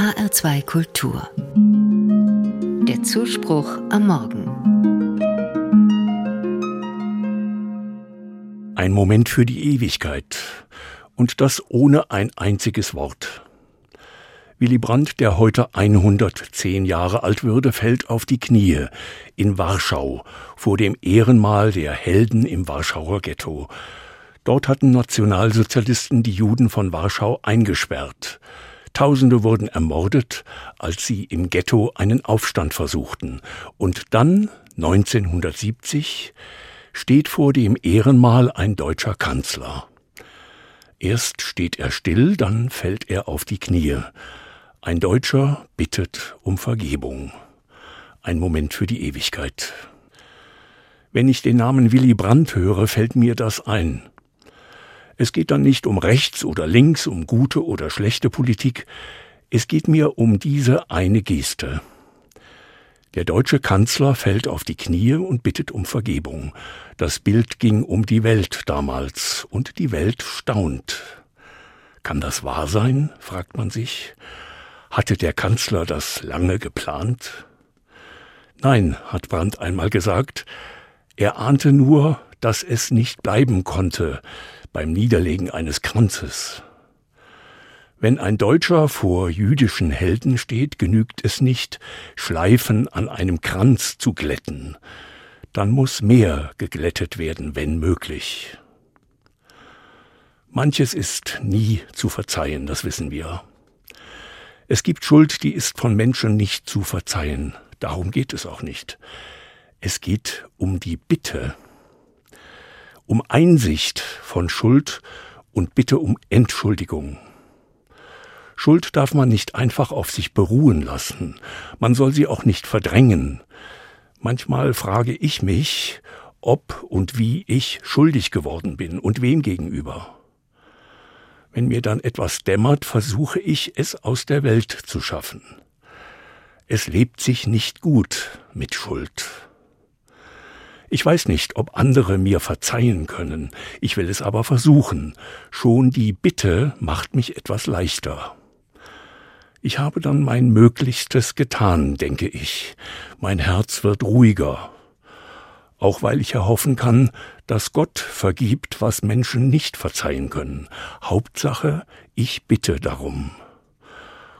HR2 Kultur. Der Zuspruch am Morgen. Ein Moment für die Ewigkeit. Und das ohne ein einziges Wort. Willy Brandt, der heute 110 Jahre alt würde, fällt auf die Knie in Warschau vor dem Ehrenmal der Helden im Warschauer Ghetto. Dort hatten Nationalsozialisten die Juden von Warschau eingesperrt. Tausende wurden ermordet, als sie im Ghetto einen Aufstand versuchten. Und dann, 1970, steht vor dem Ehrenmal ein deutscher Kanzler. Erst steht er still, dann fällt er auf die Knie. Ein Deutscher bittet um Vergebung. Ein Moment für die Ewigkeit. Wenn ich den Namen Willy Brandt höre, fällt mir das ein. Es geht dann nicht um rechts oder links, um gute oder schlechte Politik, es geht mir um diese eine Geste. Der deutsche Kanzler fällt auf die Knie und bittet um Vergebung. Das Bild ging um die Welt damals, und die Welt staunt. Kann das wahr sein? fragt man sich. Hatte der Kanzler das lange geplant? Nein, hat Brandt einmal gesagt, er ahnte nur, dass es nicht bleiben konnte beim Niederlegen eines Kranzes. Wenn ein Deutscher vor jüdischen Helden steht, genügt es nicht, Schleifen an einem Kranz zu glätten. Dann muss mehr geglättet werden, wenn möglich. Manches ist nie zu verzeihen, das wissen wir. Es gibt Schuld, die ist von Menschen nicht zu verzeihen. Darum geht es auch nicht. Es geht um die Bitte, um Einsicht von Schuld und Bitte um Entschuldigung. Schuld darf man nicht einfach auf sich beruhen lassen. Man soll sie auch nicht verdrängen. Manchmal frage ich mich, ob und wie ich schuldig geworden bin und wem gegenüber. Wenn mir dann etwas dämmert, versuche ich es aus der Welt zu schaffen. Es lebt sich nicht gut mit Schuld. Ich weiß nicht, ob andere mir verzeihen können, ich will es aber versuchen. Schon die Bitte macht mich etwas leichter. Ich habe dann mein Möglichstes getan, denke ich. Mein Herz wird ruhiger, auch weil ich erhoffen kann, dass Gott vergibt, was Menschen nicht verzeihen können. Hauptsache, ich bitte darum.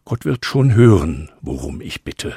Gott wird schon hören, worum ich bitte.